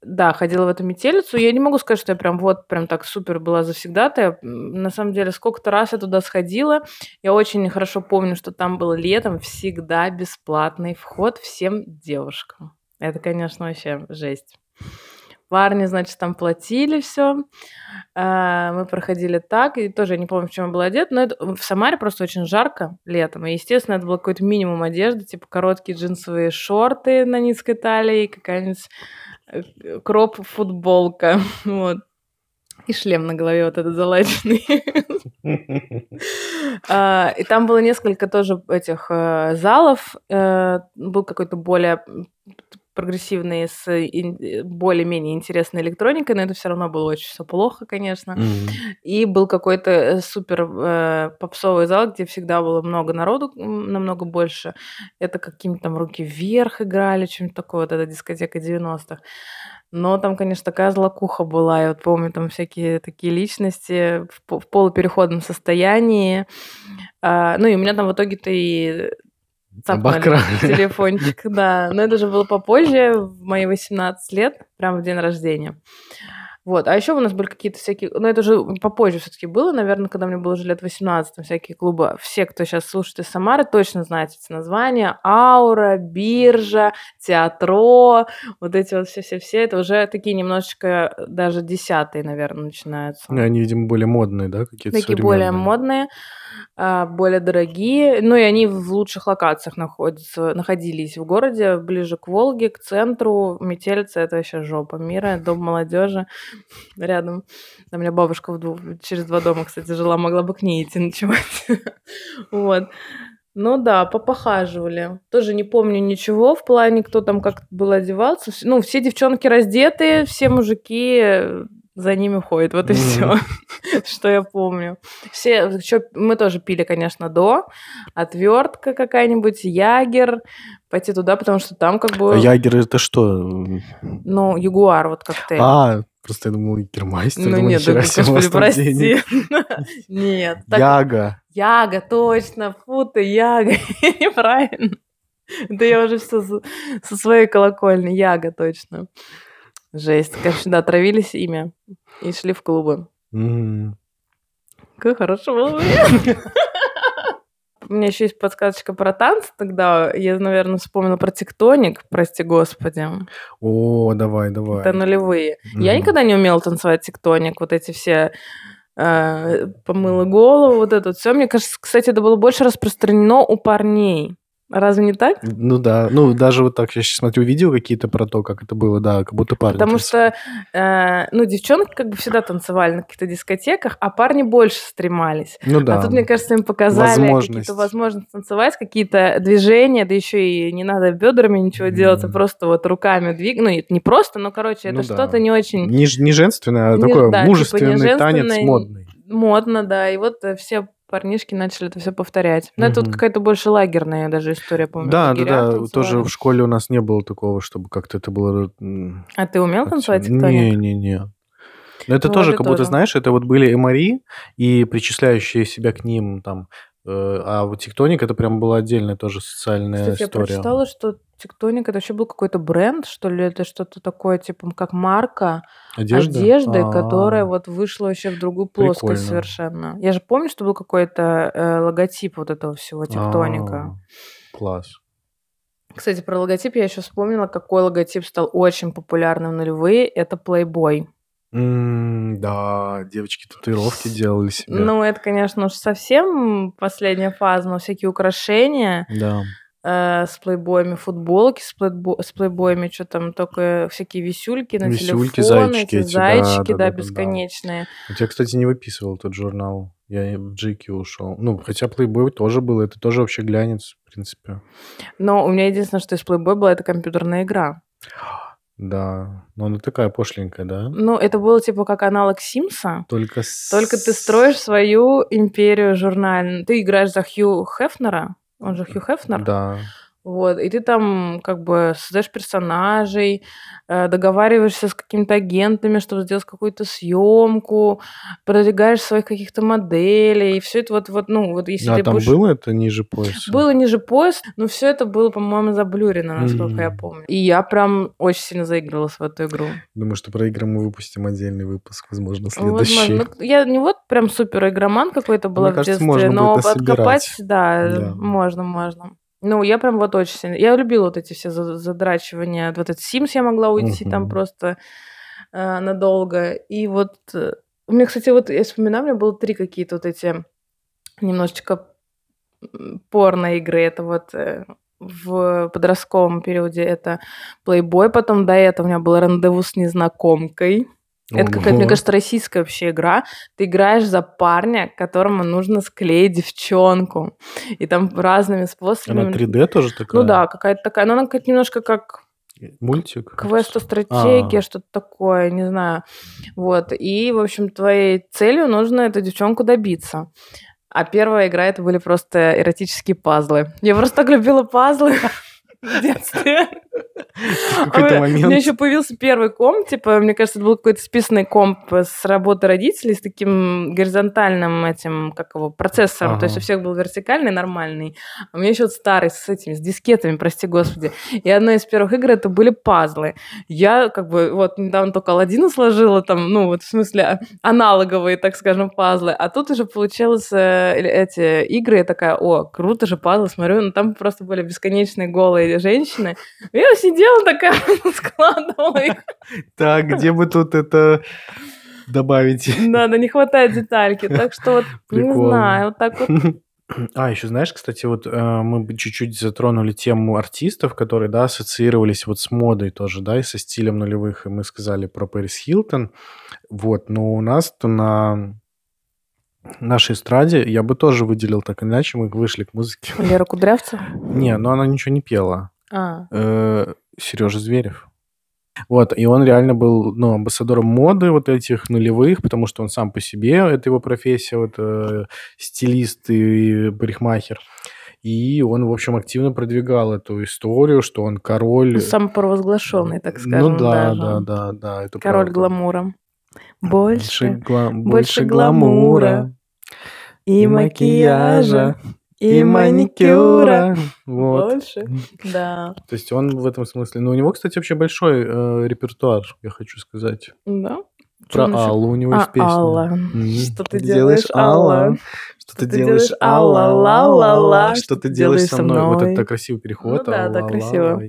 B: да, ходила в эту метелицу. Я не могу сказать, что я прям вот прям так супер была завсегдата. На самом деле, сколько-то раз я туда сходила. Я очень хорошо помню, что там был летом всегда бесплатный вход всем девушкам. Это, конечно, вообще жесть. Парни, значит, там платили все. А, мы проходили так, и тоже я не помню, в чем я была одета, но это, в Самаре просто очень жарко летом, и, естественно, это был какой-то минимум одежды, типа короткие джинсовые шорты на низкой талии, какая-нибудь э, кроп-футболка, [LAUGHS] вот. И шлем на голове вот этот залаченный. [LAUGHS] А, и там было несколько тоже этих э, залов. Э, был какой-то более прогрессивные с э, более-менее интересной электроникой, но это все равно было очень все плохо, конечно. Mm-hmm. И был какой-то э, супер э, попсовый зал, где всегда было много народу, намного больше. Это какими-то там руки вверх играли, чем-то такое, вот эта дискотека 90-х. Но там, конечно, такая злокуха была. Я вот помню, там всякие такие личности в, в полупереходном состоянии. А, ну и у меня там в итоге-то и
A: Обокрали.
B: телефончик, да. Но это же было попозже, в мои 18 лет, прямо в день рождения. Вот. А еще у нас были какие-то всякие... Ну, это уже попозже все-таки было, наверное, когда мне было уже лет 18, там всякие клубы. Все, кто сейчас слушает из Самары, точно знают эти названия. Аура, Биржа, Театро, вот эти вот все-все-все. Это уже такие немножечко даже десятые, наверное, начинаются.
A: Они, видимо, более модные, да, какие-то
B: Такие более модные. А, более дорогие. Ну и они в лучших локациях находятся, находились в городе, ближе к Волге, к центру. Метельца — это вообще жопа мира, дом молодежи рядом. У меня бабушка в двух, через два дома, кстати, жила, могла бы к ней идти ночевать. [LAUGHS] вот. Ну да, попохаживали. Тоже не помню ничего в плане, кто там как был одевался. Ну, все девчонки раздетые, все мужики за ними ходит. Вот и все, [LAUGHS] что я помню. Все, еще мы тоже пили, конечно, до. Отвертка какая-нибудь, ягер. Пойти туда, потому что там как бы...
A: А ягер это что?
B: Ну, ягуар, вот коктейль.
A: А, просто я думал, гермайстер.
B: Ну
A: думаю,
B: нет, да, господи, прости. [LAUGHS] Нет.
A: Яга.
B: Яга, точно. Фу ты, яга. [LAUGHS] Неправильно. Да я уже все со своей колокольни. Яга, точно. Жесть. Конечно, да, травились ими и шли в клубы.
A: М.
B: Как хорошо было. У меня еще есть подсказочка про танцы тогда. Я, наверное, вспомнила про тектоник, прости господи.
A: О, давай, давай.
B: Это нулевые. Я
A: Мгм.
B: никогда не умела танцевать тектоник. Вот эти все э, помыла голову, вот это все. Мне кажется, кстати, это было больше распространено у парней. Разве не так?
A: Ну да, ну даже вот так, я сейчас смотрю видео какие-то про то, как это было, да, как будто парни.
B: Потому
A: танцевали.
B: что, э, ну, девчонки как бы всегда танцевали на каких-то дискотеках, а парни больше стремались.
A: Ну да.
B: А тут, мне кажется, им показали
A: Возможность.
B: какие-то возможности танцевать, какие-то движения, да еще и не надо бедрами ничего делать, а просто вот руками двигать. Ну, это не просто, но, короче, это
A: Ну да.
B: что-то не очень
A: Не, не женственное, а
B: Не-
A: такой
B: да, типа
A: мужественный
B: не
A: танец модный.
B: модно, да. И вот э, все парнишки начали это все повторять. Но это вот какая-то больше лагерная даже история, помню.
A: Да, да, да.
B: танцевали.
A: Тоже в школе у нас не было такого, чтобы как-то это было.
B: А ты умел танцевать
A: всё-
B: тектоник?
A: Не-не-не. Но это
B: Ну,
A: тоже, как будто,
B: тоже.
A: знаешь, это вот были эмари и причисляющие себя к ним там. Э, А вот тектоник это прям была отдельная тоже социальная
B: Кстати, я
A: история.
B: прочитала, что тектоник это вообще был какой-то бренд, что ли, это что-то такое, типа, как марка
A: Одежда?
B: одежды,
A: А,
B: которая вот вышла вообще в другую плоскость
A: Прикольно.
B: совершенно. Я же помню, что был какой-то э, логотип вот этого всего тектоника.
A: а, Класс.
B: Кстати, про логотип я еще вспомнила, какой логотип стал очень популярным в нулевые. Это Playboy.
A: М, Да, девочки татуировки делали себе.
B: Ну, это, конечно, уж совсем последняя фаза, но всякие украшения
A: Да.
B: э, с плейбоями, футболки с, плейбо- с плейбоями, что там только всякие висюльки на
A: Висюльки,
B: телефон,
A: зайчики
B: эти
A: эти, да,
B: зайчики,
A: да,
B: да,
A: да, да, да.
B: бесконечные.
A: Вот я, кстати, не выписывал тот журнал. Я и в GQ ушел. Ну, хотя Playboy тоже был. Это тоже вообще глянец, в принципе.
B: Но у меня единственное, что из плейбой была, это компьютерная игра. [GASPS]
A: Да. Но она такая пошленькая, да?
B: Ну, это было типа как аналог Симса,
A: Только с...
B: только ты строишь свою империю журнальную. Ты играешь за Хью Хефнера, он же Хью Хефнер.
A: Да.
B: Вот, и ты там как бы создаешь персонажей, э, договариваешься с какими-то агентами, чтобы сделать какую-то съемку, продвигаешь своих каких-то моделей, и все это вот, вот, ну, вот если
A: а
B: ты
A: там
B: будешь...
A: было это ниже пояса?
B: Было ниже пояс, но все это было, по-моему, заблюрено, насколько я
A: М.
B: помню. И я прям очень сильно заигрывалась в эту игру.
A: Думаю, что про игры мы выпустим отдельный выпуск, возможно,
B: Возможно.
A: следующий.
B: Ну, я не вот прям супер игроман какой-то была
A: Мне
B: в
A: кажется,
B: детстве, но подкопать, да,
A: Да.
B: можно, можно. Ну, я прям вот очень сильно... Я любила вот эти все за- задрачивания. Вот этот Sims я могла уйти там
A: Мгм.
B: просто э, надолго. И вот... э, У меня, кстати, вот я вспоминаю, у меня было три какие-то вот эти немножечко порно-игры. Это вот э, в подростковом периоде это Playboy, потом до этого у меня было рандеву с незнакомкой. Это какая-то, мне кажется, российская вообще игра. Ты играешь за парня, которому нужно склеить девчонку. И там разными
A: Она
B: способами.
A: 3D тоже такая?
B: Ну да, какая-то такая. Но она какая-то немножко как
A: Мультик?
B: квестостратегия,
A: А.
B: что-то такое, не знаю. Вот. И, в общем, твоей целью нужно эту девчонку добиться. А первая игра это были просто эротические пазлы. Я просто так любила пазлы [LAUGHS] в детстве. А какой-то а момент. У меня еще появился первый комп, типа, мне кажется, это был какой-то списанный комп с работы родителей с таким горизонтальным этим, как его, процессором. Ага. То есть у всех был вертикальный, нормальный. А у меня еще вот старый с этими, с дискетами, прости господи. И одна из первых игр это были пазлы. Я как бы вот недавно только Алладина сложила там, ну вот в смысле аналоговые, так скажем, пазлы. А тут уже получилось э, эти игры, я такая, о, круто же пазлы, смотрю, ну там просто были бесконечные голые женщины. Я сидела такая, [LAUGHS] складывала их.
A: Так, где бы тут это добавить?
B: Да, да, не хватает детальки. Так что вот, не знаю, вот так вот
A: а, еще знаешь, кстати, вот э, мы чуть-чуть затронули тему артистов, которые, да, ассоциировались вот с модой тоже, да, и со стилем нулевых, и мы сказали про Пэрис Хилтон, вот, но у нас-то на нашей эстраде я бы тоже выделил так иначе, мы вышли к музыке.
B: Лера Кудрявцева?
A: Не, но она ничего не пела.
B: А.
A: Э, Сережа Зверев. Вот, и он реально был, ну, амбассадором моды вот этих нулевых, потому что он сам по себе, это его профессия, вот, э, стилист и парикмахер. И он, в общем, активно продвигал эту историю, что он король... Ну,
B: самопровозглашенный, так ну скажем,
A: Ну да, даже. да, да, да, это
B: Король правда. гламура. Больше, больше,
A: гла- больше, больше гламура и макияжа и маникюра.
B: Вот. Больше? Да.
A: То есть он в этом смысле... Ну, у него, кстати, вообще большой э, репертуар, я хочу сказать.
B: Да?
A: Про Аллу у него есть а, песня.
B: Алла. Что ты делаешь, Алла?
A: Что ты делаешь, Алла, ла, ла, ла, что ты делаешь со мной? Вот это красивый переход.
B: Ну да, да, красиво.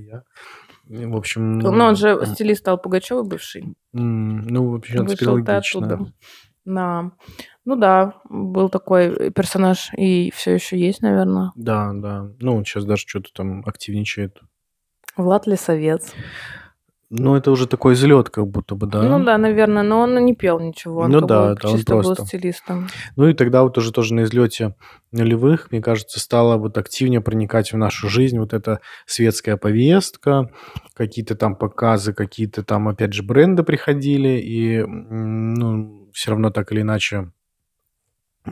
A: В общем...
B: Ну, он же стилист Аллы Пугачевой бывший.
A: Ну, вообще, он теперь логично.
B: Да. Ну да, был такой персонаж и все еще есть, наверное.
A: Да, да. Ну, он сейчас даже что-то там активничает.
B: Влад Лисовец.
A: Ну, это уже такой взлет, как будто бы, да.
B: Ну да, наверное, но он не пел ничего. Он
A: ну да, да,
B: он
A: просто
B: был стилистом.
A: Ну и тогда вот уже тоже на излете нулевых, мне кажется, стало вот активнее проникать в нашу жизнь вот эта светская повестка, какие-то там показы, какие-то там, опять же, бренды приходили, и, ну, все равно так или иначе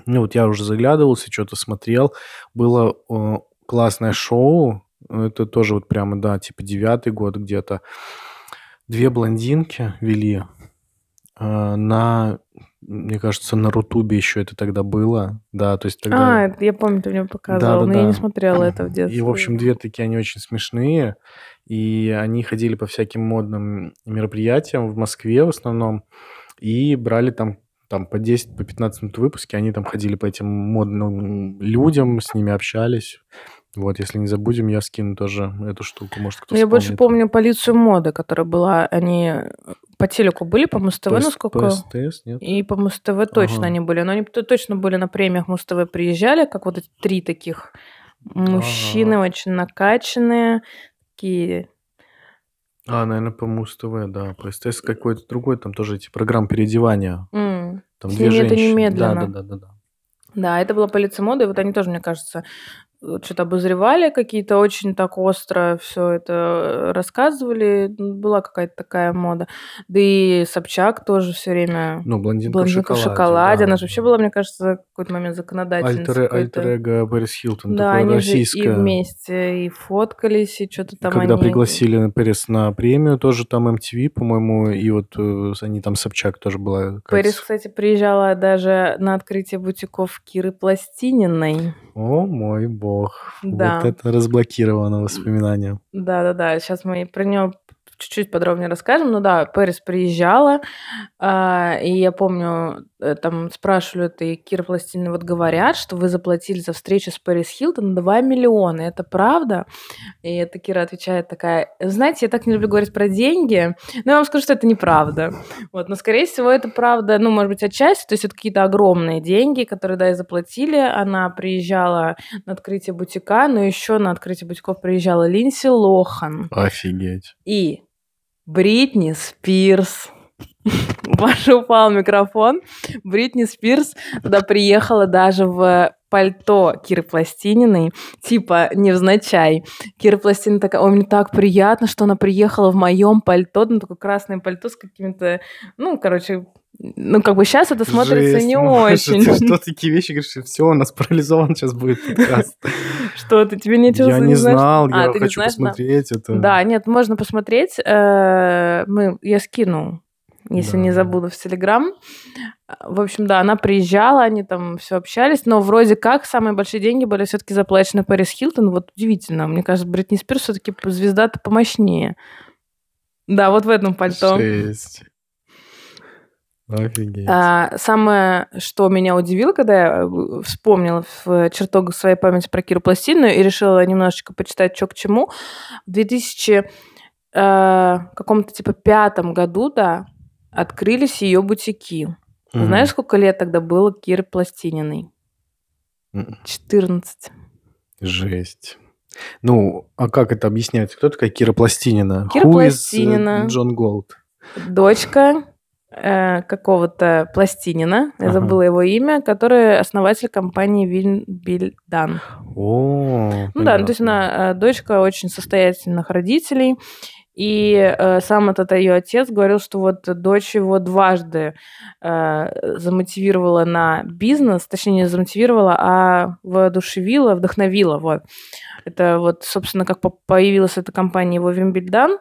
A: ну, вот я уже заглядывался, что-то смотрел. Было э, классное шоу. Это тоже вот прямо, да, типа девятый год где-то. Две блондинки вели э, на, мне кажется, на Рутубе еще это тогда было. Да, то есть тогда...
B: А, я помню, ты мне показывал, да, да, но да. я не смотрела это в детстве.
A: И, в общем, две такие, они очень смешные. И они ходили по всяким модным мероприятиям в Москве в основном. И брали там там по 10, по 15 минут выпуски, они там ходили по этим модным людям, с ними общались. Вот, если не забудем, я скину тоже эту штуку, может, кто
B: Я больше помню полицию моды, которая была, они по телеку были, по Муз-ТВ, насколько...
A: По СТС, нет?
B: И по Муз-ТВ точно ага. они были, но они точно были на премиях Муз-ТВ, приезжали, как вот эти три таких мужчины, ага. очень накачанные, такие
A: а, наверное, по Муз-ТВ, да. По СТС какой-то другой, там тоже эти программы переодевания.
B: Mm.
A: Там С две
B: женщины.
A: это
B: немедленно.
A: Да, да, да, да, да.
B: Да, это была полиция моды, и вот они тоже, мне кажется, что-то обозревали какие-то очень так остро все это рассказывали. Была какая-то такая мода. Да и Собчак тоже все время...
A: Ну, блондинка, блондинка в шоколаде.
B: В шоколаде. Да, Она же вообще была, мне кажется, в какой-то момент законодательницей.
A: Альтер-эго Пэрис Хилтон,
B: да, они российская. же и вместе и фоткались, и что-то там
A: Когда
B: они...
A: пригласили Пэрис на премию, тоже там MTV, по-моему, и вот э, они там Собчак тоже была.
B: Пэрис, кстати, приезжала даже на открытие бутиков Киры Пластининой.
A: О мой бог. Да. Вот это разблокировано воспоминание.
B: Да-да-да. Сейчас мы про нее чуть-чуть подробнее расскажем. Ну да, Пэрис приезжала, э, и я помню, э, там спрашивали это, и Кира Пластины вот говорят, что вы заплатили за встречу с Пэрис Хилтон 2 миллиона. Это правда? И это Кира отвечает такая, знаете, я так не люблю говорить про деньги, но я вам скажу, что это неправда. Вот, но, скорее всего, это правда, ну, может быть, отчасти, то есть это какие-то огромные деньги, которые, да, и заплатили. Она приезжала на открытие бутика, но еще на открытие бутиков приезжала Линси Лохан.
A: Офигеть.
B: И Бритни Спирс. Ваш упал микрофон. Бритни Спирс туда приехала даже в пальто Киры Пластининой, типа невзначай. Кира Пластинина такая, ой, мне так приятно, что она приехала в моем пальто, ну, такое красное пальто с какими-то, ну, короче, ну, как бы сейчас это смотрится
A: Жесть,
B: не [LAUGHS]
A: Маша,
B: очень.
A: Ты что такие вещи говоришь? Все, у нас парализован сейчас будет подкаст. [LAUGHS]
B: Что, ты тебе нечего
A: Я не знал,
B: А,
A: я хочу посмотреть это.
B: Да, нет, можно посмотреть. Э, Мы, я скину, если не забуду, в Телеграм. В общем, да, она приезжала, они там все общались, но вроде как самые большие деньги были все-таки заплачены Пэрис Хилтон. Вот удивительно. Мне кажется, Бритни Спирс все-таки звезда-то помощнее. Да, вот в этом пальто.
A: Жесть. Офигеть.
B: А, самое, что меня удивило, когда я э, вспомнила в чертогах своей памяти про Киру Пластину и решила немножечко почитать, что к чему, в 2000 э, каком-то типа пятом году, да, открылись ее бутики.
A: Мгм.
B: Знаешь, сколько лет тогда было Киры Пластининой?
A: М,
B: 14.
A: Жесть. Ну, а как это объяснять? Кто такая Кира Пластинина?
B: Кира
A: Who is, э,
B: Пластинина.
A: Джон Голд.
B: Дочка э, какого-то Пластинина, я
A: Ага.
B: забыла его имя, который основатель компании Винбильдан.
A: О,
B: Ну да, ну, то есть она э, дочка очень состоятельных родителей. И э, сам этот ее отец говорил, что вот дочь его дважды э, замотивировала на бизнес, точнее не замотивировала, а воодушевила, вдохновила. Вот. Это вот, собственно, как по- появилась эта компания его Вимбельдан.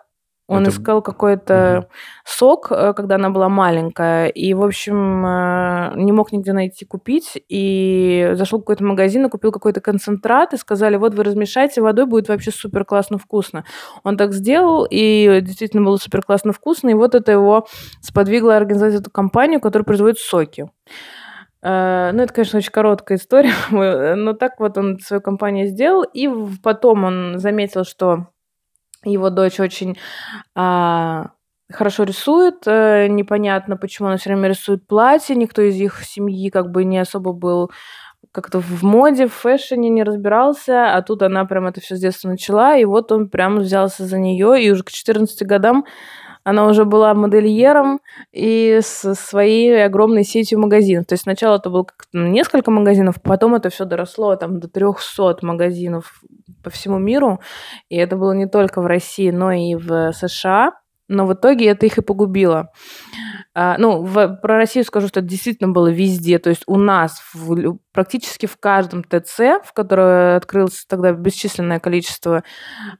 B: Он
A: Это-
B: искал какой-то сок, э, когда она была маленькая, и, в общем, э, не мог нигде найти купить, и зашел в какой-то магазин и купил какой-то концентрат, и сказали, вот вы размешайте водой, будет вообще супер классно вкусно. Он так сделал, и действительно было супер классно вкусно, и вот это его сподвигло организовать эту компанию, которая производит соки. Э, Ну, это, конечно, очень короткая история, [LAUGHS] но так вот он свою компанию сделал, и потом он заметил, что его дочь очень а, хорошо рисует, э, непонятно, почему она все время рисует платье, никто из их семьи как бы не особо был как-то в моде, в фэшне не разбирался, а тут она прям это все с детства начала, и вот он прям взялся за нее, и уже к 14 годам она уже была модельером и со своей огромной сетью магазинов. То есть сначала это было как-то несколько магазинов, потом это все доросло там до 300 магазинов по всему миру. И это было не только в России, но и в США. Но в итоге это их и погубило. А, ну, в- про Россию скажу, что это действительно было везде. То есть у нас в практически в каждом ТЦ, в которое открылось тогда бесчисленное количество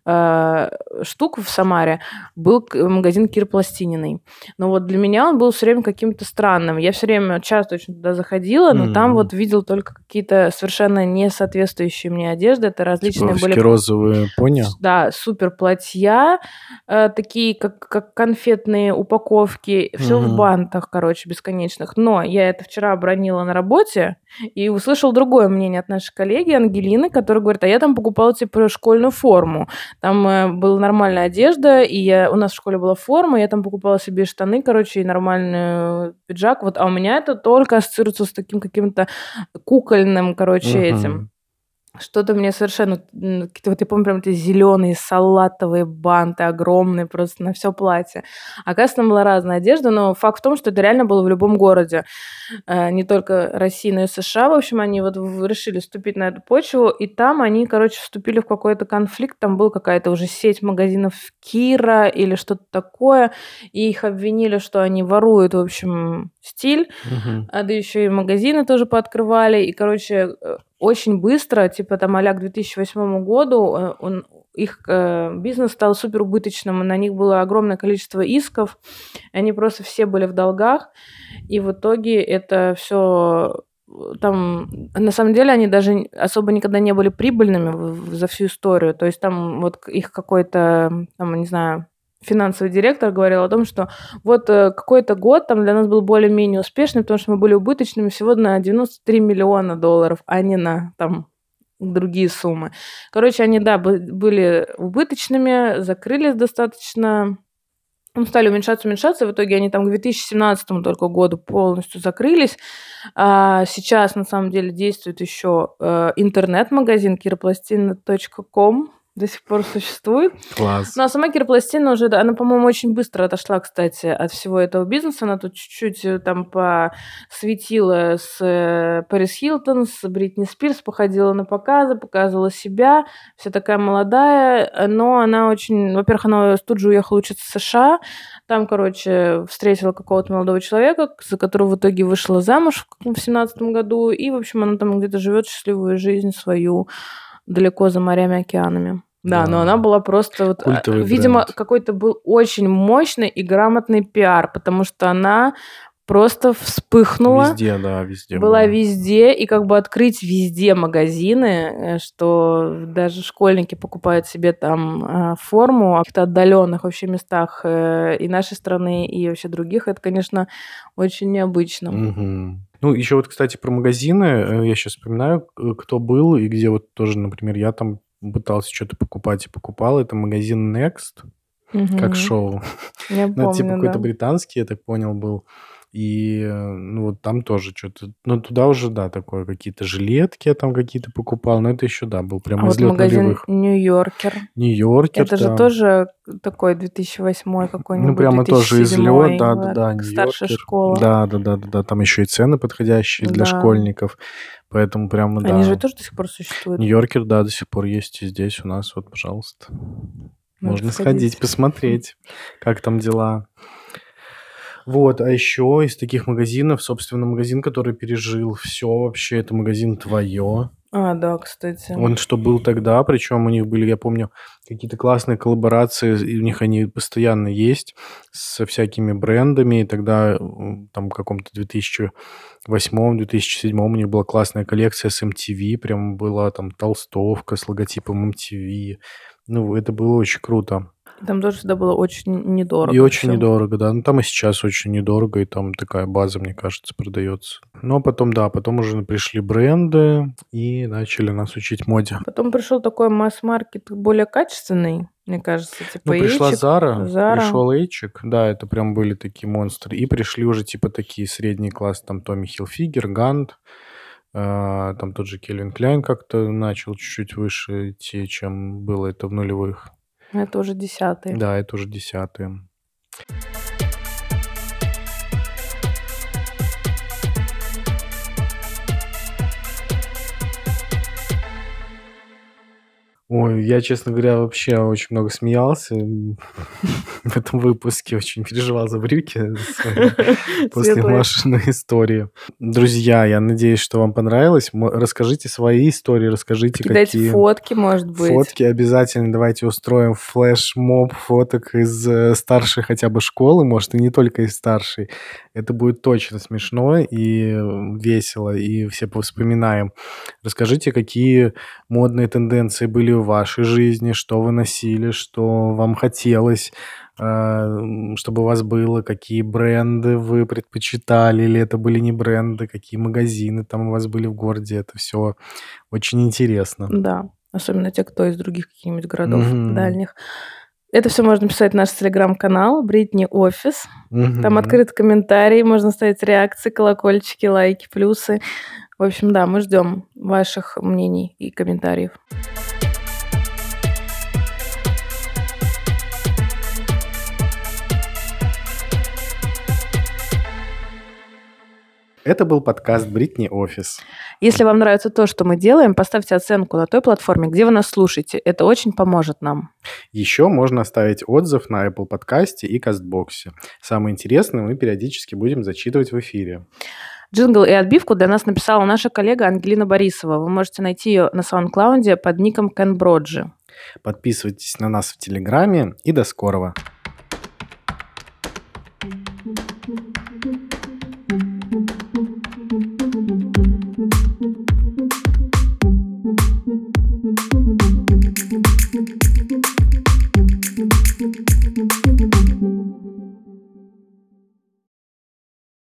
B: э, штук в Самаре, был магазин Кир Пластининой. Но вот для меня он был все время каким-то странным. Я все время часто очень туда заходила, но там
A: Мгм.
B: вот видел только какие-то совершенно не соответствующие мне одежды. Это различные были
A: Типа розовые пони.
B: да, супер платья, э, такие как, как конфетные упаковки, все в
A: Мгм.
B: бантах, короче, бесконечных. Но я это вчера обронила на работе и услышал другое мнение от нашей коллеги Ангелины, которая говорит, а я там покупала типа школьную форму. Там э, была нормальная одежда, и я, у нас в школе была форма, я там покупала себе штаны, короче, и нормальный пиджак. Вот, а у меня это только ассоциируется с таким каким-то кукольным, короче,
A: Мгм.
B: этим. Что-то мне совершенно... м, какие-то Вот я помню, прям эти зеленые салатовые банты огромные просто на все платье. Оказывается, там была разная одежда, но факт в том, что это реально было в любом городе. Э, Не только России, но и США. В общем, они вот в- решили вступить на эту почву, и там они, короче, вступили в какой-то конфликт. Там была какая-то уже сеть магазинов Кира или что-то такое, и их обвинили, что они воруют, в общем, стиль.
A: Мгм.
B: А да еще и магазины тоже пооткрывали. И, короче, э, очень быстро, типа там а к 2008 году, э, он, их э, бизнес стал супер убыточным, и на них было огромное количество исков, они просто все были в долгах, и в итоге это все там, на самом деле, они даже особо никогда не были прибыльными за всю историю. То есть там вот их какой-то, там, не знаю, финансовый директор говорил о том, что вот э, какой-то год там для нас был более-менее успешный, потому что мы были убыточными всего на 93 миллиона долларов, а не на там другие суммы. Короче, они, да, бы- были убыточными, закрылись достаточно ну, стали уменьшаться, уменьшаться. В итоге они там к 2017 только году полностью закрылись. А сейчас, на самом деле, действует еще э, интернет-магазин kiroplastина.com. до сих пор существует.
A: Класс.
B: Ну, а сама Кира уже, она, по-моему, очень быстро отошла, кстати, от всего этого бизнеса. Она тут чуть-чуть э, там посветила с э, Пэрис Хилтон, с Бритни Спирс, походила на показы, показывала себя. Вся такая молодая, но она очень... Во-первых, она тут же уехала учиться в США. Там, короче, встретила какого-то молодого человека, за которого в итоге вышла замуж в семнадцатом году. И, в общем, она там где-то живет счастливую жизнь свою далеко за морями, океанами. Да, да, но она была просто вот, а, Культовый видимо, бренд. какой-то был очень мощный и грамотный пиар, потому что она просто вспыхнула.
A: Везде, да, везде.
B: Была, была везде, и как бы открыть везде магазины, э, что даже школьники покупают себе там э, форму в каких-то отдаленных вообще местах э, и нашей страны, и вообще других, это, конечно, очень необычно.
A: Угу. Ну, еще вот, кстати, про магазины. Я сейчас вспоминаю, кто был и где вот тоже, например, я там пытался что-то покупать и покупал. Это магазин Next, угу. как шоу.
B: Я [LAUGHS]
A: ну, типа
B: помню,
A: какой-то
B: да.
A: британский, я так понял, был. И, ну, вот там тоже что-то... Ну, туда уже, да, такое, какие-то жилетки я там какие-то покупал, но это еще, да, был прям
B: А вот
A: излет
B: магазин
A: нулевых.
B: Нью-Йоркер.
A: Нью-Йоркер,
B: Это же
A: да.
B: тоже такой 2008 какой-нибудь,
A: Ну, прямо тоже
B: 2007,
A: излет, да, да, да,
B: Старшая школа.
A: Да, да, да, да, да, там еще и цены подходящие для
B: Да.
A: школьников, поэтому прямо,
B: Они же
A: да.
B: тоже до сих пор существуют.
A: Нью-Йоркер, да, до сих пор есть и здесь у нас, вот, пожалуйста.
B: Надо
A: Можно
B: сходить.
A: сходить, посмотреть, как там дела. Вот, а еще из таких магазинов, собственно, магазин, который пережил все вообще, это магазин «Твое».
B: А, да, кстати.
A: Он что был тогда, причем у них были, я помню, какие-то классные коллаборации, и у них они постоянно есть со всякими брендами. И тогда, там, в каком-то 2008-2007 у них была классная коллекция с MTV, прям была там толстовка с логотипом MTV. Ну, это было очень круто.
B: Там тоже всегда было очень недорого.
A: И очень
B: всё.
A: недорого, да. Ну, там и сейчас очень недорого, и там такая база, мне кажется, продается. А потом, да, потом уже пришли бренды и начали нас учить моде.
B: Потом пришел такой масс-маркет более качественный, мне кажется, типа
A: Ну, пришла
B: Эйчик,
A: Зара,
B: Zara.
A: пришел Эйчик, да, это прям были такие монстры. И пришли уже типа такие средний класс, там Томми Хилфигер, Гант, там тот же Кельвин Кляйн как-то начал чуть-чуть выше идти, чем было это в нулевых.
B: Это уже десятый.
A: Да, это уже десятые. Ой, я, честно говоря, вообще очень много смеялся в этом выпуске, очень переживал за брюки после. Машиной истории. Друзья, я надеюсь, что вам понравилось. Расскажите свои истории, расскажите,
B: Кидайте
A: какие...
B: фотки, может быть.
A: Фотки обязательно давайте устроим флешмоб фоток из э, старшей хотя бы школы, может, и не только из старшей. Это будет точно смешно и весело, и все повспоминаем. Расскажите, какие модные тенденции были в вашей жизни, что вы носили, что вам хотелось, э, чтобы у вас было, какие бренды вы предпочитали, или это были не бренды, какие магазины там у вас были в городе. Это все очень интересно.
B: Да, особенно те, кто из других каких-нибудь городов
A: Мгм.
B: дальних. Это все можно писать в наш телеграм-канал Бритни Офис. Там
A: Мгм.
B: открыт комментарий, можно ставить реакции, колокольчики, лайки, плюсы. В общем, да, мы ждем ваших мнений и комментариев.
A: Это был подкаст Бритни Офис.
B: Если вам нравится то, что мы делаем, поставьте оценку на той платформе, где вы нас слушаете. Это очень поможет нам.
A: Еще можно оставить отзыв на Apple подкасте и Кастбоксе. Самое интересное мы периодически будем зачитывать в эфире.
B: Джингл и отбивку для нас написала наша коллега Ангелина Борисова. Вы можете найти ее на SoundCloud под ником Кен Броджи.
A: Подписывайтесь на нас в Телеграме и до скорого.